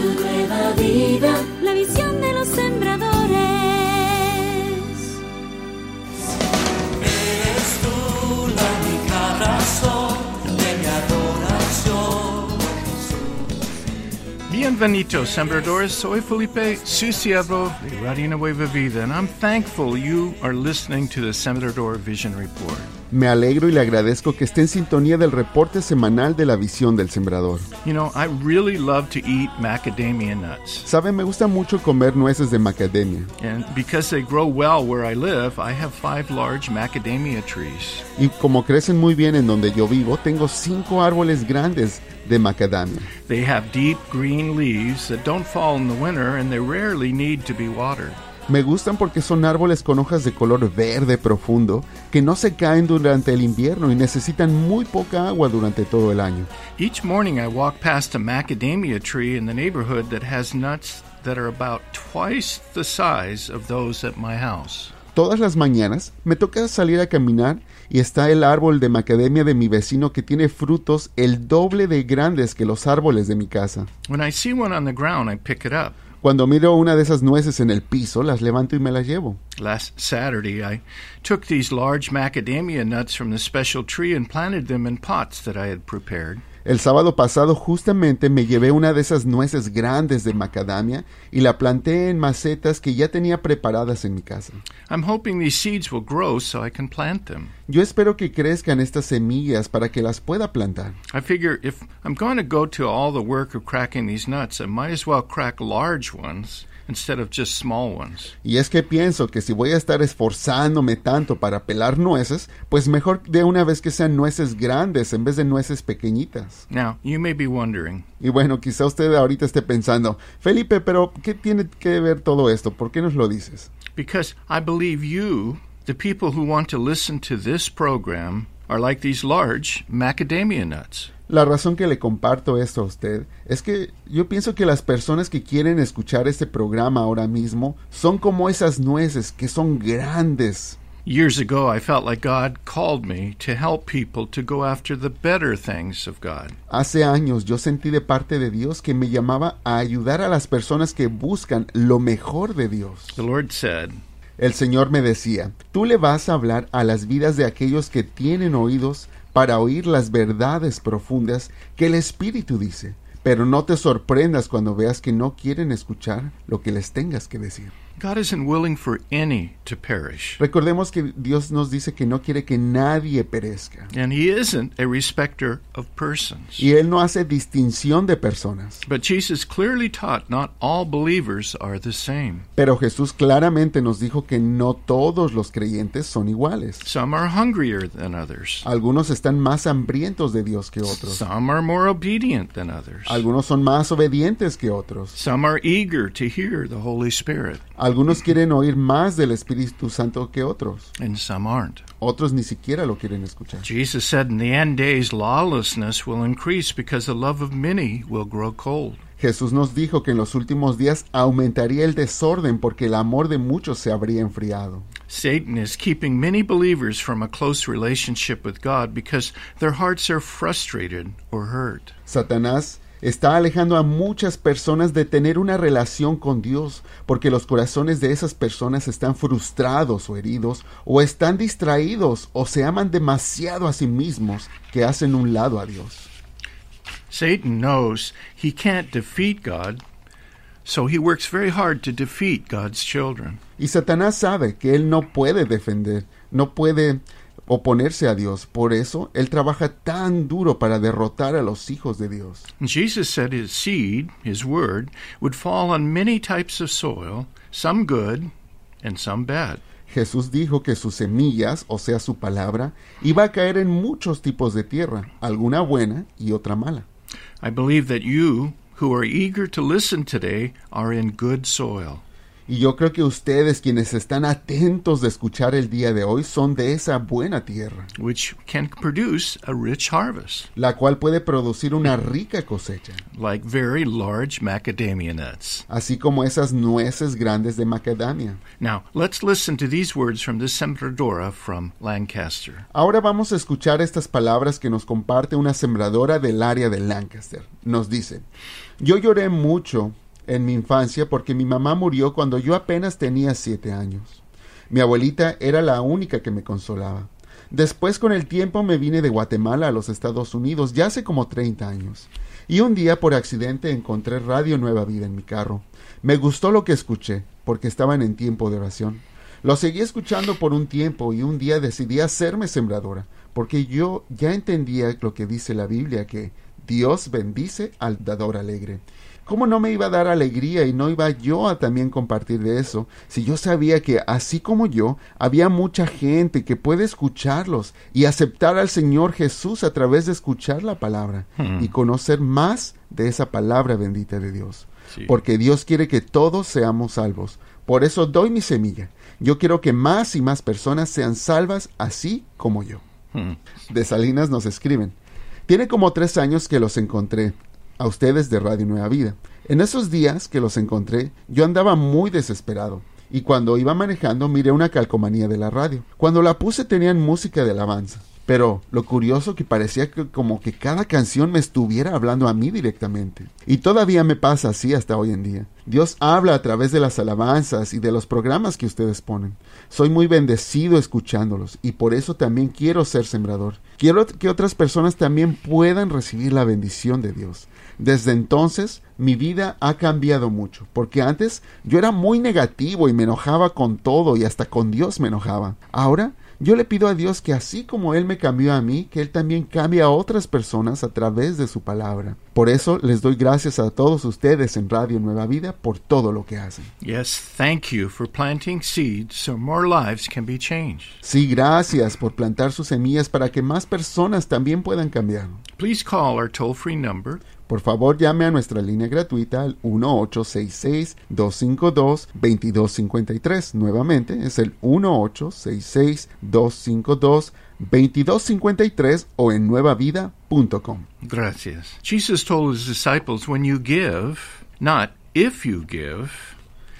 Radio Nueva Vida. La visión de los sembradores. Eres tú la única razón de mi adoración. Bienvenidos, sembradores. Soy Felipe, su siervo de Radio Nueva Vida, and I'm thankful you are listening to the Sembrador Vision Report. Me alegro y le agradezco que esté en sintonía del reporte semanal de la visión del sembrador. You know, I really love to eat macadamia nuts. Sabe, me gusta mucho comer nueces de macadamia. And because they grow well where I live, I have five large macadamia trees. Y como crecen muy bien en donde yo vivo, tengo cinco árboles grandes de macadamia. They have deep green leaves that don't fall in the winter and they rarely need to be watered. Me gustan porque son árboles con hojas de color verde profundo que no se caen durante el invierno y necesitan muy poca agua durante todo el año. Each morning I walk past a macadamia tree in the neighborhood that has nuts that are about twice the size of those at my house. Todas las mañanas me toca salir a caminar y está el árbol de macadamia de mi vecino que tiene frutos el doble de grandes que los árboles de mi casa. When I see one on the ground, I pick it up. Cuando miro una de esas nueces en el piso, las levanto y me las llevo. Last Saturday, I took these large macadamia nuts from the special tree and planted them in pots that I had prepared. El sábado pasado justamente me llevé una de esas nueces grandes de macadamia y la planté en macetas que ya tenía preparadas en mi casa. I'm hoping these seeds will grow so I can plant them. Yo espero que crezcan estas semillas para que las pueda plantar. I figure if I'm going to go to all the work of cracking these nuts, I might as well crack large ones instead of just small ones. Y es que pienso que si voy a estar esforzándome tanto para pelar nueces, pues mejor de una vez que sean nueces grandes en vez de nueces pequeñitas. Now, you may be wondering, Y bueno, quizá usted ahorita esté pensando, Felipe, pero ¿qué tiene que ver todo esto? ¿Por qué nos lo dices? because I believe you, the people who want to listen to this program, are like these large macadamia nuts. La razón que le comparto esto a usted es que yo pienso que las personas que quieren escuchar este programa ahora mismo son como esas nueces que son grandes. Years ago, I felt like God called me to help people to go after the better things of God. Hace años yo sentí de parte de Dios que me llamaba a ayudar a las personas que buscan lo mejor de Dios. The Lord said, El Señor me decía, tú le vas a hablar a las vidas de aquellos que tienen oídos para oír las verdades profundas que el Espíritu dice, pero no te sorprendas cuando veas que no quieren escuchar lo que les tengas que decir. God isn't willing for any to perish. Recordemos que Dios nos dice que no quiere que nadie perezca. And He isn't a respecter of persons. Y Él no hace distinción de personas. But Jesus clearly taught not all believers are the same. Pero Jesús claramente nos dijo que no todos los creyentes son iguales. Some are hungrier than others. Algunos están más hambrientos de Dios que otros. Some are more obedient than others. Algunos son más obedientes que otros. Some are eager to hear the Holy Spirit, Algunos quieren oír más del Espíritu Santo que otros. and some aren't. Otros ni siquiera lo quieren escuchar. Jesus said in the end days lawlessness will increase because the love of many will grow cold. Jesús nos dijo que en los últimos días aumentaría el desorden porque el amor de muchos se habría enfriado. Satan is keeping many believers from a close relationship with God because their hearts are frustrated or hurt. Satanás está alejando a muchas personas de tener una relación con Dios porque los corazones de esas personas están frustrados o heridos o están distraídos o se aman demasiado a sí mismos que hacen un lado a Dios. Satan knows he can't defeat God, so he works very hard to defeat God's children. Y Satanás sabe que él no puede defender, no puede oponerse a Dios. Por eso él trabaja tan duro para derrotar a los hijos de Dios. Jesus said his seed, his word, would fall on many types of soil, some good and some bad. Jesús dijo que sus semillas, o sea, su palabra, iba a caer en muchos tipos de tierra, alguna buena y otra mala. I believe that you, who are eager to listen today, are in good soil. Y yo creo que ustedes, quienes están atentos de escuchar el día de hoy, son de esa buena tierra, which can produce a rich harvest, la cual puede producir una rica cosecha, like very large macadamia nuts. así como esas nueces grandes de macadamia. Now, let's listen to these words from this sembradora from Lancaster. Ahora vamos a escuchar estas palabras que nos comparte una sembradora del área de Lancaster. Nos dice, yo lloré mucho en mi infancia porque mi mamá murió cuando yo apenas tenía siete años. Mi abuelita era la única que me consolaba. Después con el tiempo me vine de Guatemala a los Estados Unidos, ya hace como 30 años. Y un día por accidente encontré Radio Nueva Vida en mi carro. Me gustó lo que escuché, porque estaban en tiempo de oración. Lo seguí escuchando por un tiempo y un día decidí hacerme sembradora, porque yo ya entendía lo que dice la Biblia, que Dios bendice al dador alegre. ¿Cómo no me iba a dar alegría y no iba yo a también compartir de eso si yo sabía que así como yo había mucha gente que puede escucharlos y aceptar al Señor Jesús a través de escuchar la palabra y conocer más de esa palabra bendita de Dios? Sí. Porque Dios quiere que todos seamos salvos. Por eso doy mi semilla. Yo quiero que más y más personas sean salvas así como yo. Hmm. De Salinas nos escriben. Tiene como tres años que los encontré, a ustedes de Radio Nueva Vida. En esos días que los encontré, yo andaba muy desesperado. Y cuando iba manejando miré una calcomanía de la radio. Cuando la puse tenían música de alabanza. Pero lo curioso que parecía que como que cada canción me estuviera hablando a mí directamente. Y todavía me pasa así hasta hoy en día. Dios habla a través de las alabanzas y de los programas que ustedes ponen. Soy muy bendecido escuchándolos y por eso también quiero ser sembrador. Quiero que otras personas también puedan recibir la bendición de Dios. Desde entonces mi vida ha cambiado mucho, porque antes yo era muy negativo y me enojaba con todo y hasta con Dios me enojaba. Ahora yo le pido a Dios que así como Él me cambió a mí, que Él también cambie a otras personas a través de su palabra. Por eso les doy gracias a todos ustedes en Radio Nueva Vida por todo lo que hacen. Yes, thank you for planting seeds so more lives can be changed. Sí, gracias por plantar sus semillas para que más personas también puedan cambiar. Please call our toll free number Por favor, llame a nuestra línea gratuita al 1866-252-2253. Nuevamente, es el 1866-252-2253 o en nuevavida.com. Gracias. Jesus told his disciples, when you give, not if you give,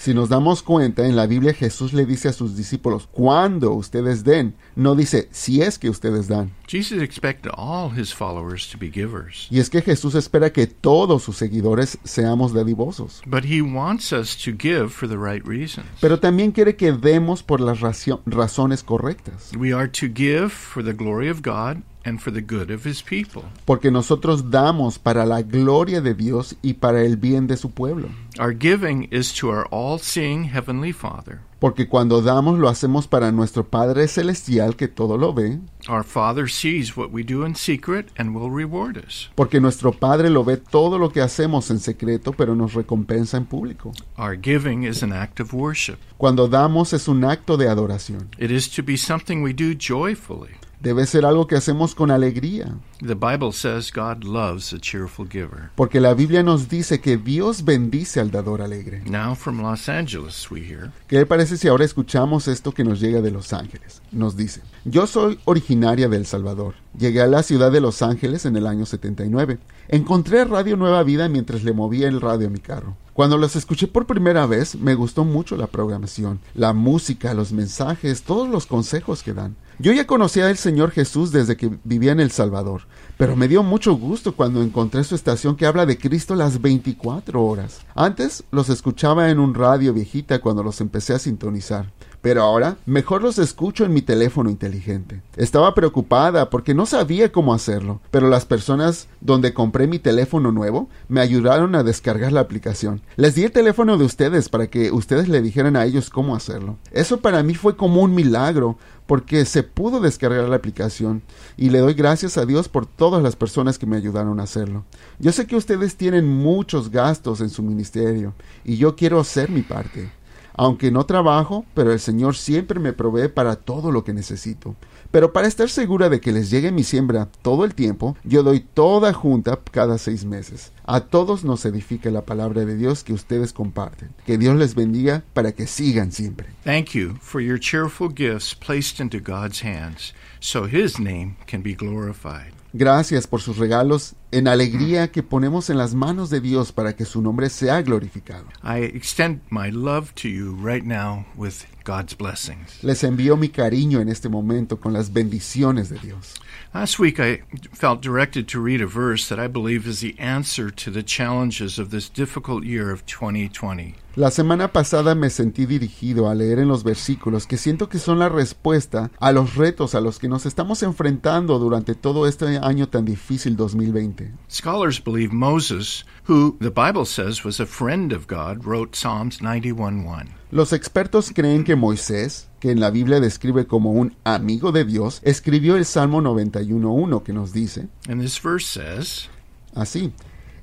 Si nos damos cuenta, en la Biblia Jesús le dice a sus discípulos, cuando ustedes den, no dice si es que ustedes dan. Jesus expected all his followers to be givers. Y es que Jesús espera que todos sus seguidores seamos dadivosos. But he wants us to give for the right reasons. Pero también quiere que demos por las razones correctas. We are to give for the glory of God and for the good of his people. Porque nosotros damos para la gloria de Dios y para el bien de su pueblo. Our giving is to our all seeing Heavenly Father. Porque cuando damos lo hacemos para nuestro Padre Celestial que todo lo ve. Our Father sees what we do in secret and will reward us. Porque nuestro Padre lo ve todo lo que hacemos en secreto, pero nos recompensa en público. Our giving is an act of worship. Cuando damos es un acto de adoración. It is to be something we do joyfully. Debe ser algo que hacemos con alegría. The Bible says God loves a cheerful giver. Porque la Biblia nos dice que Dios bendice al dador alegre. Now from Los Angeles, we hear. ¿Qué le parece si ahora escuchamos esto que nos llega de Los Ángeles? Nos dice, yo soy originaria de El Salvador. Llegué a la ciudad de Los Ángeles en el año 79. Encontré Radio Nueva Vida mientras le movía el radio a mi carro. Cuando los escuché por primera vez, me gustó mucho la programación, la música, los mensajes, todos los consejos que dan. Yo ya conocía al Señor Jesús desde que vivía en El Salvador, pero me dio mucho gusto cuando encontré su estación que habla de Cristo las 24 horas. Antes los escuchaba en un radio viejita cuando los empecé a sintonizar. Pero ahora mejor los escucho en mi teléfono inteligente. Estaba preocupada porque no sabía cómo hacerlo, pero las personas donde compré mi teléfono nuevo me ayudaron a descargar la aplicación. Les di el teléfono de ustedes para que ustedes le dijeran a ellos cómo hacerlo. Eso para mí fue como un milagro porque se pudo descargar la aplicación y le doy gracias a Dios por todas las personas que me ayudaron a hacerlo. Yo sé que ustedes tienen muchos gastos en su ministerio y yo quiero hacer mi parte. Aunque no trabajo, pero el Señor siempre me provee para todo lo que necesito. Pero para estar segura de que les llegue mi siembra todo el tiempo, yo doy toda junta cada seis meses. A todos nos edifica la palabra de Dios que ustedes comparten. Que Dios les bendiga para que sigan siempre. Thank you for your cheerful gifts placed into God's hands so His name can be glorified. Gracias por sus regalos en alegría que ponemos en las manos de Dios para que su nombre sea glorificado. I extend my love to you right now with God's blessings. Les envío mi cariño en este momento con las bendiciones de Dios. Last week, I felt directed to read a verse that I believe is the answer to the challenges of this difficult year of 2020. La semana pasada me sentí dirigido a leer en los versículos que siento que son la respuesta a los retos a los que nos estamos enfrentando durante todo este año tan difícil 2020. Scholars believe Moses, who the Bible says was a friend of God, wrote Psalms 91:1. Los expertos creen que Moisés, que en la Biblia describe como un amigo de Dios, escribió el Salmo 91.1 que nos dice And this verse says, así,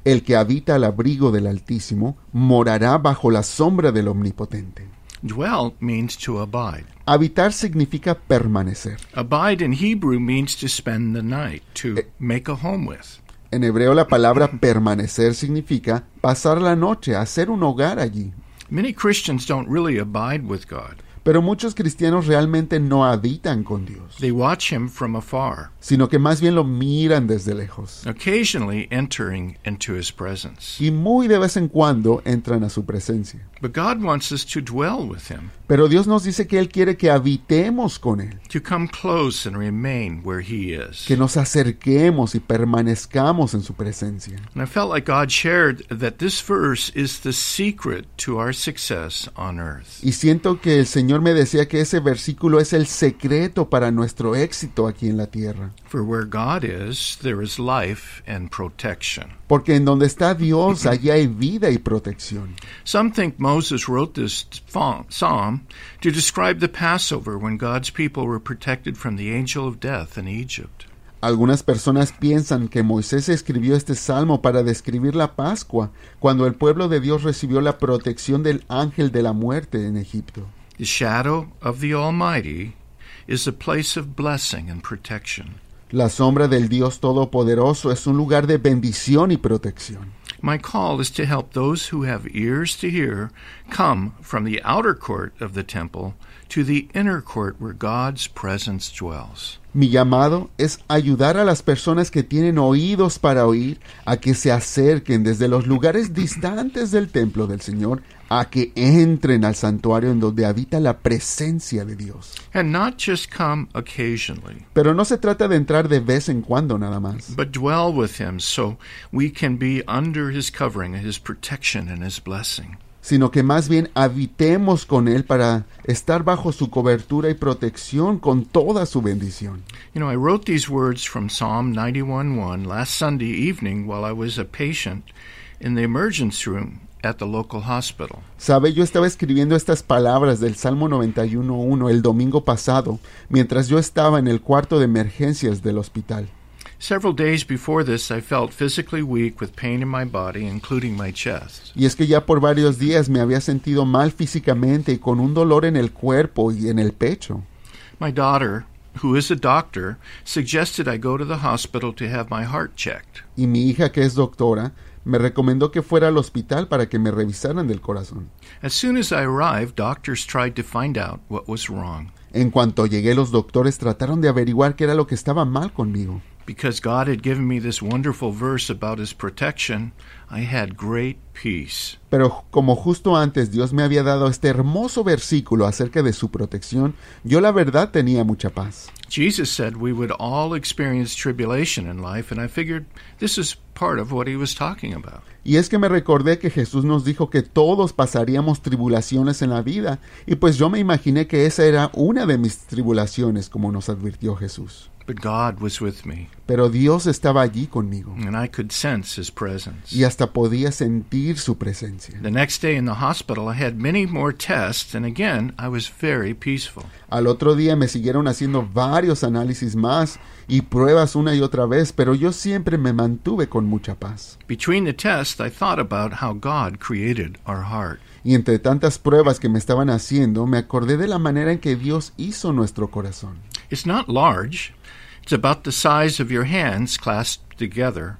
el que habita al abrigo del Altísimo morará bajo la sombra del Omnipotente. dwell means to abide. Habitar significa permanecer. Abide in Hebrew means to spend the night, to make a home with. En hebreo la palabra permanecer significa pasar la noche, hacer un hogar allí. Many Christians don't really abide with God. Pero muchos cristianos realmente no habitan con Dios, They watch him from afar, sino que más bien lo miran desde lejos. occasionally entering into his presence. Y muy de vez en cuando entran a su presencia. But God wants us to dwell with him, Pero Dios nos dice que Él quiere que habitemos con Él, to come close and remain where he is. que nos acerquemos y permanezcamos en su presencia. And I felt like God shared that this verse is the secret to our success on earth. Y siento que el Señor me decía que ese versículo es el secreto para nuestro éxito aquí en la tierra. For where God is, there is life and protection. Porque en donde está Dios, allí hay vida y protección. Some think Moses wrote this psalm to describe the Passover when God's people were protected from the angel of death in Egypt. Algunas personas piensan que Moisés escribió este salmo para describir la Pascua, cuando el pueblo de Dios recibió la protección del ángel de la muerte en Egipto. The shadow of the Almighty is a place of blessing and protection. La sombra del Dios Todopoderoso es un lugar de bendición y protección. My call is to help those who have ears to hear come from the outer court of the temple to the inner court where God's presence dwells. Mi llamado es ayudar a las personas que tienen oídos para oír a que se acerquen desde los lugares distantes del templo del Señor a que entren al santuario en donde habita la presencia de Dios. And not just come occasionally, Pero no se trata de entrar de vez en cuando nada más, but dwell with Him so we can be under His covering, His protection, and His blessing. Sino que más bien habitemos con Él para estar bajo su cobertura y protección con toda su bendición. You know, I wrote these words from Psalm 91:1 last Sunday evening while I was a patient in the emergency room at the local hospital. Sabe, yo estaba escribiendo estas palabras del Salmo 91.1 el domingo pasado, mientras yo estaba en el cuarto de emergencias del hospital. Several days before this, I felt physically weak with pain in my body, including my chest. Y es que ya por varios días me había sentido mal físicamente y con un dolor en el cuerpo y en el pecho. My daughter, who is a doctor, suggested I go to the hospital to have my heart checked. Y mi hija, que es doctora, me recomendó que fuera al hospital para que me revisaran del corazón. As soon as I arrived, doctors tried to find out what was wrong. En cuanto llegué, los doctores trataron de averiguar qué era lo que estaba mal conmigo. Because God had given me this wonderful verse about His protection, I had great peace. Pero como justo antes Dios me había dado este hermoso versículo acerca de su protección, yo la verdad tenía mucha paz. Jesus said we would all experience tribulation in life, and I figured this is part of what He was talking about. Y es que me recordé que Jesús nos dijo que todos pasaríamos tribulaciones en la vida, y pues yo me imaginé que esa era una de mis tribulaciones, como nos advirtió Jesús. But God was with me, Pero Dios estaba allí conmigo, and I could sense His presence. y hasta podía sentir su presencia. The next day in the hospital, I had many more tests, and again, I was very peaceful. Al otro día me siguieron haciendo varios análisis más y pruebas una y otra vez, pero yo siempre me mantuve con mucha paz. Between the tests, I thought about how God created our heart. Y entre tantas pruebas que me estaban haciendo, me acordé de la manera en que Dios hizo nuestro corazón. It's not large, it's about the size of your hands clasped together.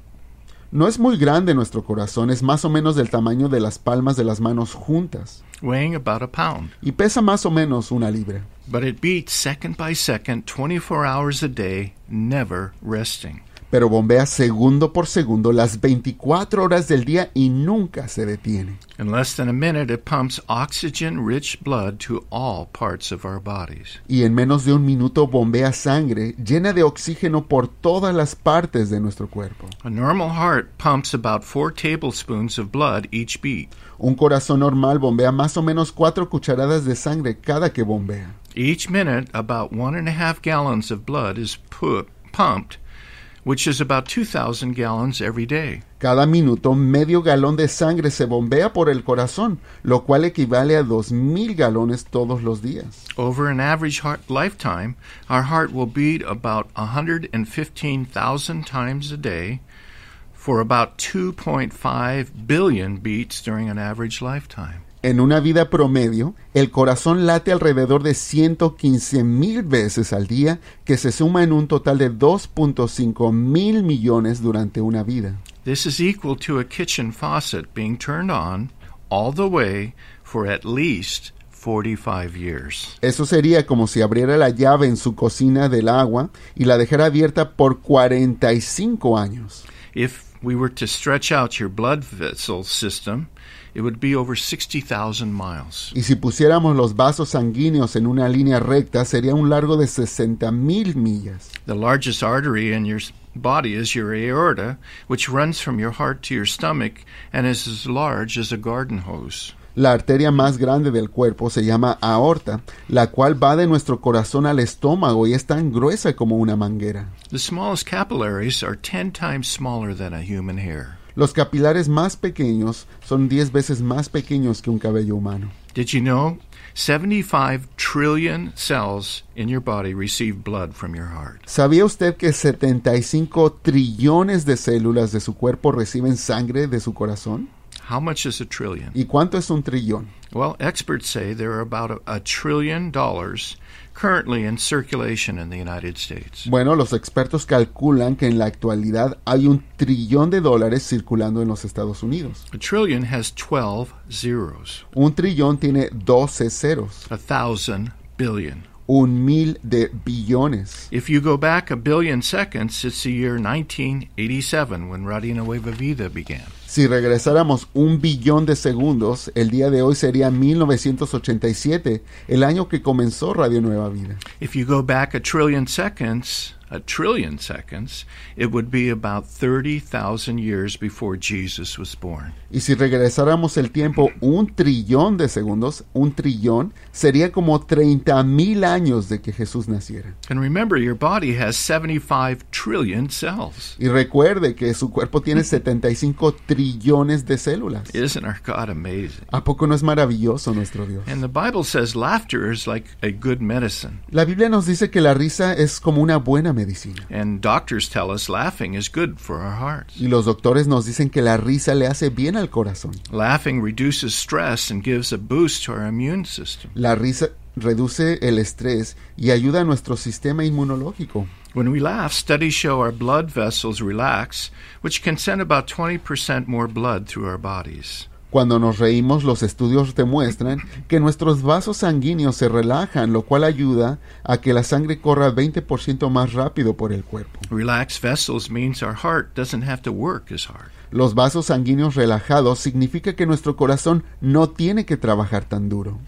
No es muy grande nuestro corazón, es más o menos del tamaño de las palmas de las manos juntas. weighing about a pound. Y pesa más o menos una libra. But it beats second by second, 24 hours a day, never resting. Pero bombea segundo por segundo las 24 horas del día y nunca se detiene. In less than a minute, it pumps oxygen rich blood to all parts of our bodies. Y en menos de un minuto bombea sangre llena de oxígeno por todas las partes de nuestro cuerpo. A normal heart pumps about four tablespoons of blood each beat. Un corazón normal bombea más o menos cuatro cucharadas de sangre cada que bombea. Each minute, about one and a half gallons of blood is pu- pumped, which is about 2,000 gallons every day. Cada minuto medio galón de sangre se bombea por el corazón, lo cual equivale a 2.000 galones todos los días. Over an average heart lifetime, our heart will beat about 115,000 times a day for about 2.5 billion beats during an average lifetime. En una vida promedio, el corazón late alrededor de 115 mil veces al día, que se suma en un total de 2.5 mil millones durante una vida. This is equal to a kitchen faucet being turned on all the way for at least 45 years. Eso sería como si abriera la llave en su cocina del agua y la dejara abierta por 45 años. If we were to stretch out your blood vessel system, it would be over 60,000 miles. Y si pusiéramos los vasos sanguíneos en una línea recta, sería un largo de 60 mil millas. The largest artery in your body is your aorta, which runs from your heart to your stomach and is as large as a garden hose. La arteria más grande del cuerpo se llama aorta, la cual va de nuestro corazón al estómago y es tan gruesa como una manguera. The smallest capillaries are 10 times smaller than a human hair. Los capilares más pequeños son 10 veces más pequeños que un cabello humano. Did you know 75 trillion cells in your body receive blood from your heart? ¿Sabía usted que 75 trillones de células de su cuerpo reciben sangre de su corazón? How much is a trillion? ¿Y cuánto es un trillón? Well, experts say there are about a, a trillion dollars currently in circulation in the United States. Bueno, los expertos calculan que en la actualidad hay un trillón de dólares circulando en los Estados Unidos. A trillion has 12 zeros. Un trillón tiene 12 ceros, A thousand billion. un mil de billones. If you go back a billion seconds, it's the year 1987 when Radio Nueva Vida began. Si regresáramos un billón de segundos, el día de hoy sería 1987, el año que comenzó Radio Nueva Vida. If you go back a trillion seconds, a trillion seconds, it would be about 30,000 years before Jesus was born. Y si regresáramos el tiempo un trillón de segundos, un trillón, sería como 30 mil años de que Jesús naciera. And remember, your body has 75 trillion cells. Y recuerde que su cuerpo tiene 75 trillones de células. Isn't our God amazing? ¿A poco no es maravilloso nuestro Dios? And the Bible says laughter is like a good medicine. La Biblia nos dice que la risa es como una buena medicina. And doctors tell us laughing is good for our hearts. Y los doctores nos dicen que la risa le hace bien al corazón. Laughing reduces stress and gives a boost to our immune system. La risa reduce el estrés y ayuda a nuestro sistema inmunológico. When we laugh, studies show our blood vessels relax, which can send about 20% more blood through our bodies. Cuando nos reímos, los estudios demuestran que nuestros vasos sanguíneos se relajan, lo cual ayuda a que la sangre corra 20% más rápido por el cuerpo. Relaxed vessels means our heart doesn't have to work as hard. Los vasos sanguíneos relajados significa que nuestro corazón no tiene que trabajar tan duro.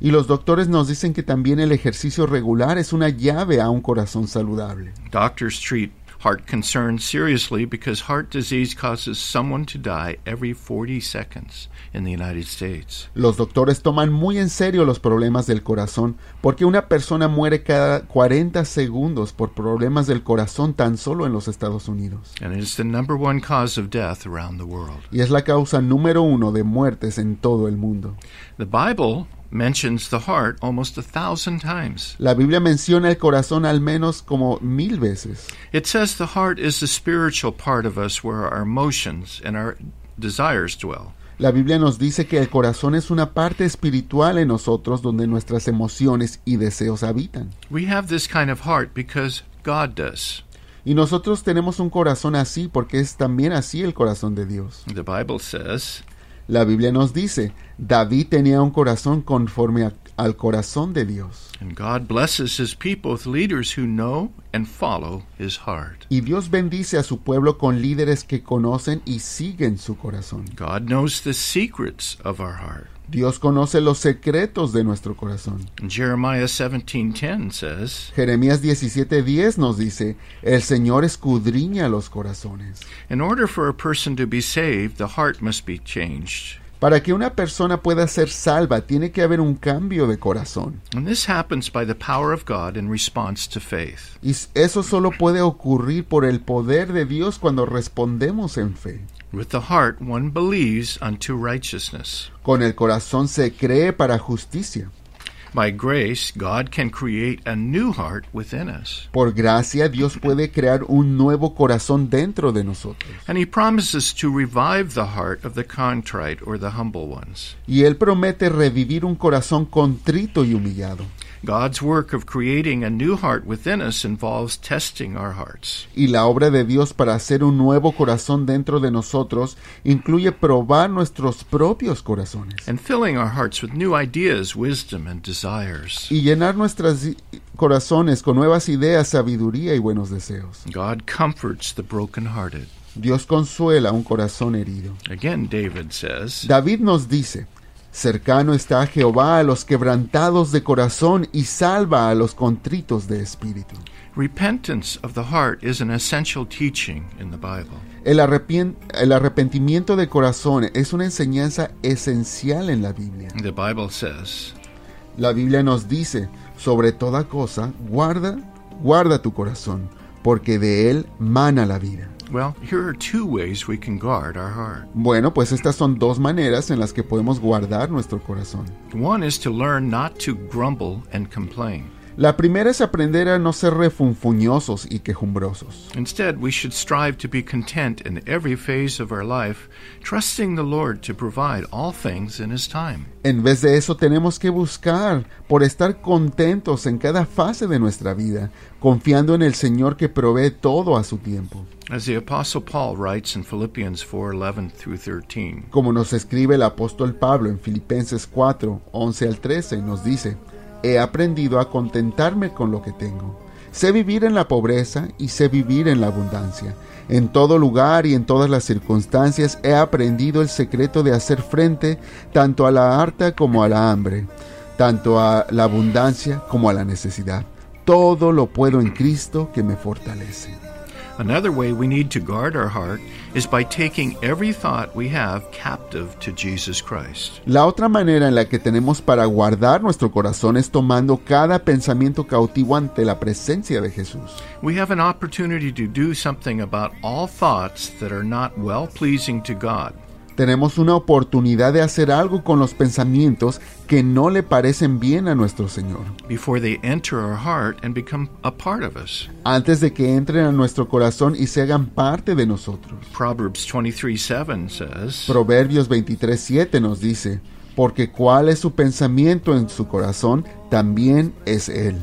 Y los doctores nos dicen que también el ejercicio regular es una llave a un corazón saludable. Doctors treat heart concerns seriously because heart disease causes someone to die every 40 seconds in the United States. Los doctores toman muy en serio los problemas del corazón porque una persona muere cada 40 segundos por problemas del corazón tan solo en los Estados Unidos. And it's the number one cause of death around the world. Y es la causa número uno de muertes en todo el mundo. The Bible mentions the heart almost a thousand times. La Biblia menciona el corazón al menos como mil veces. It says the heart is the spiritual part of us where our emotions and our desires dwell. La Biblia nos dice que el corazón es una parte espiritual en nosotros donde nuestras emociones y deseos habitan. We have this kind of heart because God does. Y nosotros tenemos un corazón así porque es también así el corazón de Dios. The Bible says, La Biblia nos dice, David tenía un corazón conforme a- al corazón de Dios. and God blesses his people with leaders who know and follow his heart. Y Dios bendice a su pueblo con líderes que conocen y siguen su corazón. God knows the secrets of our heart. Dios conoce los secretos de nuestro corazón. Jeremiah 17:10 says, Jeremías 17:10 nos dice, el Señor escudriña los corazones. In order for a person to be saved, the heart must be changed. Para que una persona pueda ser salva, tiene que haber un cambio de corazón. And this happens by the power of God in response to faith. Y eso solo puede ocurrir por el poder de Dios cuando respondemos en fe. With the heart, one believes unto righteousness. Con el corazón se cree para justicia. By grace, God can create a new heart within us. Por gracia, Dios puede crear un nuevo corazón dentro de nosotros. And He promises to revive the heart of the contrite or the humble ones. Y Él promete revivir un corazón contrito y humillado. God's work of creating a new heart within us involves testing our hearts. Y la obra de Dios para hacer un nuevo corazón dentro de nosotros incluye probar nuestros propios corazones and filling our hearts with new ideas, wisdom, and desires. y llenar nuestros corazones con nuevas ideas, sabiduría y buenos deseos. God comforts the brokenhearted. Dios consuela un corazón herido. Again, David says, David nos dice, cercano está Jehová a los quebrantados de corazón y salva a los contritos de espíritu. Repentance of the heart is an essential teaching in the Bible. El, el arrepentimiento de corazón es una enseñanza esencial en la Biblia. The Bible says, La Biblia nos dice, sobre toda cosa, guarda, guarda tu corazón, porque de él mana la vida. Well, here are two ways we can guard our heart. Bueno, pues estas son dos maneras en las que podemos guardar nuestro corazón. One is to learn not to grumble and complain. La primera es aprender a no ser refunfuñosos y quejumbrosos. Instead, we should strive to be content in every phase of our life, trusting the Lord to provide all things in His time. En vez de eso tenemos que buscar por estar contentos en cada fase de nuestra vida, confiando en el Señor que provee todo a su tiempo. As the Apostle Paul writes in Philippians 4 11 through 13. Como nos escribe el apóstol Pablo en Filipenses 4, 11 al 13, nos dice, He aprendido a contentarme con lo que tengo. Sé vivir en la pobreza y sé vivir en la abundancia. En todo lugar y en todas las circunstancias he aprendido el secreto de hacer frente tanto a la harta como a la hambre, tanto a la abundancia como a la necesidad. Todo lo puedo en Cristo que me fortalece. Another way we need to guard our heart is by taking every thought we have captive to Jesus Christ. La otra manera en la que tenemos para guardar nuestro corazón es tomando cada pensamiento cautivo ante la presencia de Jesús. We have an opportunity to do something about all thoughts that are not well pleasing to God. Tenemos una oportunidad de hacer algo con los pensamientos que no le parecen bien a nuestro Señor, before they enter our heart and become a part of us. antes de que entren a nuestro corazón y se hagan parte de nosotros. Proverbs 23 7 says, Proverbios 23:7 nos dice, porque cuál es su pensamiento en su corazón, también es Él.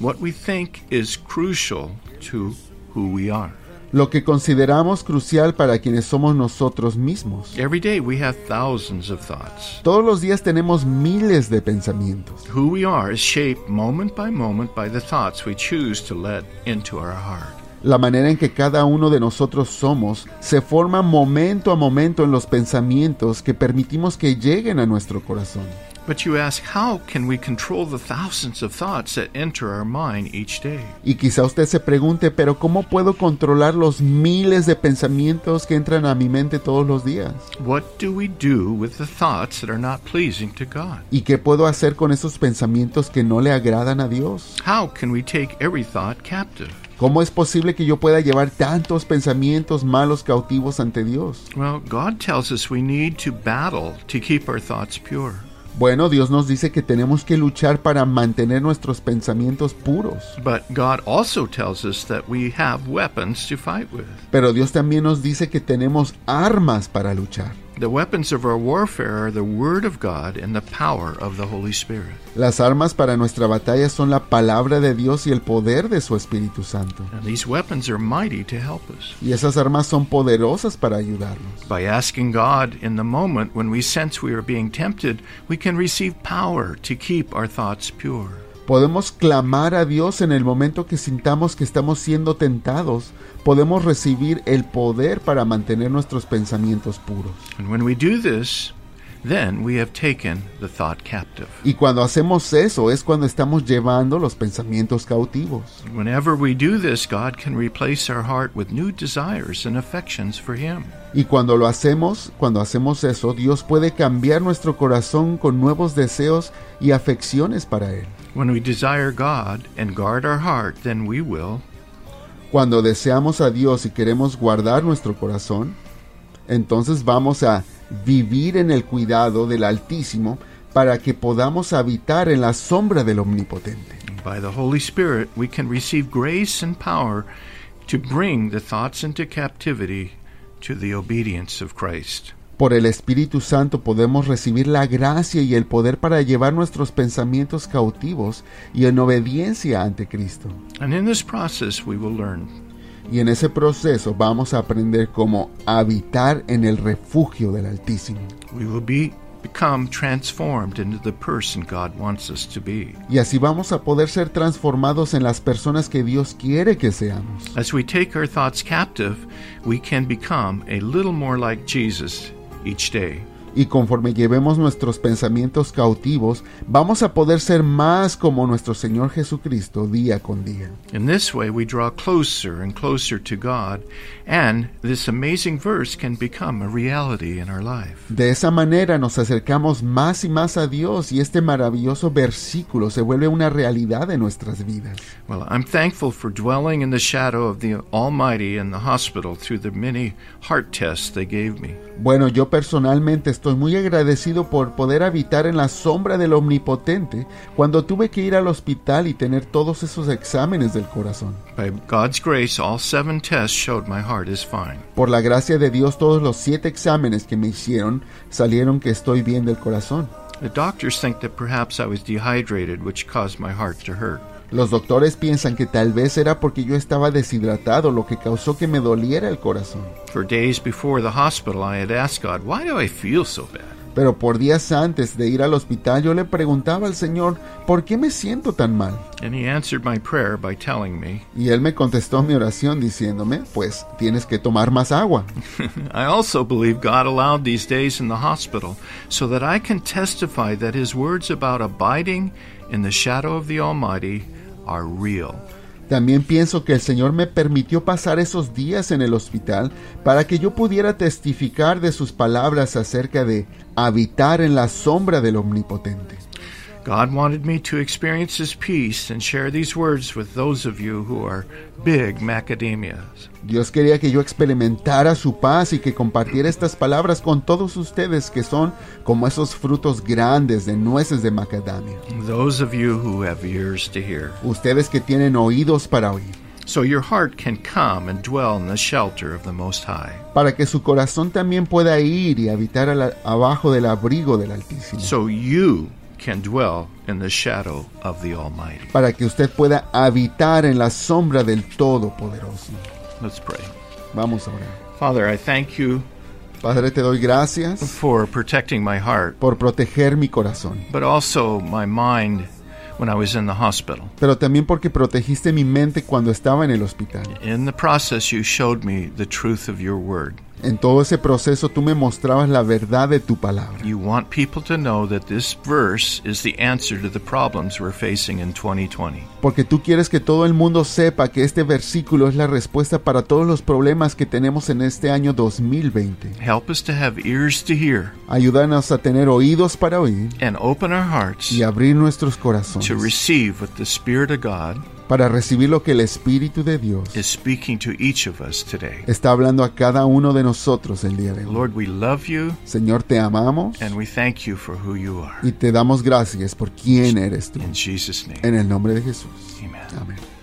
What we think is crucial to who we are. Lo que consideramos crucial para quienes somos nosotros mismos. Every day we have thousands of thoughts. Todos los días tenemos miles de pensamientos. Who we are is shaped moment by moment by the thoughts we choose to let into our heart. La manera en que cada uno de nosotros somos se forma momento a momento en los pensamientos que permitimos que lleguen a nuestro corazón. But you ask, how can we control the thousands of thoughts that enter our mind each day? Y quizá usted se pregunte, pero ¿cómo puedo controlar los miles de pensamientos que entran a mi mente todos los días? What do we do with the thoughts that are not pleasing to God? ¿Y qué puedo hacer con esos pensamientos que no le agradan a Dios? How can we take every thought captive? ¿Cómo es posible que yo pueda llevar tantos pensamientos malos cautivos ante Dios? Well, God tells us we need to battle to keep our thoughts pure. Bueno, Dios nos dice que tenemos que luchar para mantener nuestros pensamientos puros. But God also tells us that we have weapons to fight with. Pero Dios también nos dice que tenemos armas para luchar. The weapons of our warfare are the Word of God and the power of the Holy Spirit. Las armas para nuestra batalla son la palabra de Dios y el poder de su Espíritu Santo. And these weapons are mighty to help us. Y esas armas son poderosas para ayudarnos. By asking God in the moment when we sense we are being tempted, we can receive power to keep our thoughts pure. Podemos clamar a Dios en el momento que sintamos que estamos siendo tentados. Podemos recibir el poder para mantener nuestros pensamientos puros. And when we do this, then we have taken the thought captive. Y cuando hacemos eso es cuando estamos llevando los pensamientos cautivos. Whenever we do this, God can replace our heart with new desires and affections for Him. Y cuando lo hacemos, cuando hacemos eso, Dios puede cambiar nuestro corazón con nuevos deseos y afecciones para Él. When we desire God and guard our heart, then we will, Cuando deseamos a Dios y queremos guardar nuestro corazón, entonces vamos a vivir en el cuidado del Altísimo para que podamos habitar en la sombra del Omnipotente. by the Holy Spirit, we can receive grace and power to bring the thoughts into captivity to the obedience of Christ. Por el Espíritu Santo podemos recibir la gracia y el poder para llevar nuestros pensamientos cautivos y en obediencia ante Cristo. And in this process, we will learn Y en ese proceso vamos a aprender cómo habitar en el refugio del Altísimo. we will be become transformed into the person God wants us to be. Y así vamos a poder ser transformados en las personas que Dios quiere que seamos. As we take our thoughts captive, we can become a little more like Jesus each day. Y conforme llevemos nuestros pensamientos cautivos, vamos a poder ser más como nuestro Señor Jesucristo día con día. In this way, we draw closer and closer to God, and this amazing verse can become a reality in our life. De esa manera nos acercamos más y más a Dios y este maravilloso versículo se vuelve una realidad en nuestras vidas. Well, I'm thankful for dwelling in the shadow of the Almighty in the hospital through the many heart tests they gave me. Bueno, yo personalmente estoy muy agradecido por poder habitar en la sombra del Omnipotente cuando tuve que ir al hospital y tener todos esos exámenes del corazón. Por la gracia de Dios, todos los siete exámenes que me hicieron salieron que estoy bien del corazón. The doctors think that perhaps I was dehydrated, which caused my heart to hurt. Los doctores piensan que tal vez era porque yo estaba deshidratado, lo que causó que me doliera el corazón. Pero por días antes de ir al hospital yo le preguntaba al Señor, ¿por qué me siento tan mal? And He answered my prayer by telling me, Y Él me contestó mi oración diciéndome, pues tienes que tomar más agua. I also believe God allowed these days in the hospital so that I can testify that His words about abiding in the shadow of the Almighty También pienso que el Señor me permitió pasar esos días en el hospital para que yo pudiera testificar de sus palabras acerca de habitar en la sombra del Omnipotente. God wanted me to experience His peace and share these words with those of you who are big macadamias. Dios quería que yo experimentara su paz y que compartiera estas palabras con todos ustedes que son como esos frutos grandes de nueces de macadamia. Those of you who have ears to hear. Ustedes que tienen oídos para oír. So your heart can come and dwell in the shelter of the Most High. Para que su corazón también pueda ir y habitar la- abajo del abrigo del Altísimo. So you can dwell in the shadow of the Almighty. Para que usted pueda habitar en la sombra del Todopoderoso. Let's pray. Vamos a orar. Father, I thank you Padre, te doy gracias for protecting my heart, por proteger mi corazón, but also my mind when I was in the hospital. pero también porque protegiste mi mente cuando estaba en el hospital. In the process, you showed me the truth of your word. En todo ese proceso tú me mostrabas la verdad de tu palabra. You want people to know that this verse is the answer to the problems we're facing in 2020. Porque tú quieres que todo el mundo sepa que este versículo es la respuesta para todos los problemas que tenemos en este año 2020. Help us to have ears to hear Ayúdanos a tener oídos para oír and open our hearts y abrir nuestros corazones to receive what the Spirit of God para recibir lo que el Espíritu de Dios is speaking to each of us today. está hablando a cada uno de nosotros el día de hoy. Lord, we love you Señor, te amamos and we thank you for who you are. y te damos gracias por quién eres tú. In Jesus' name, En el nombre de Jesús. amen. Amén.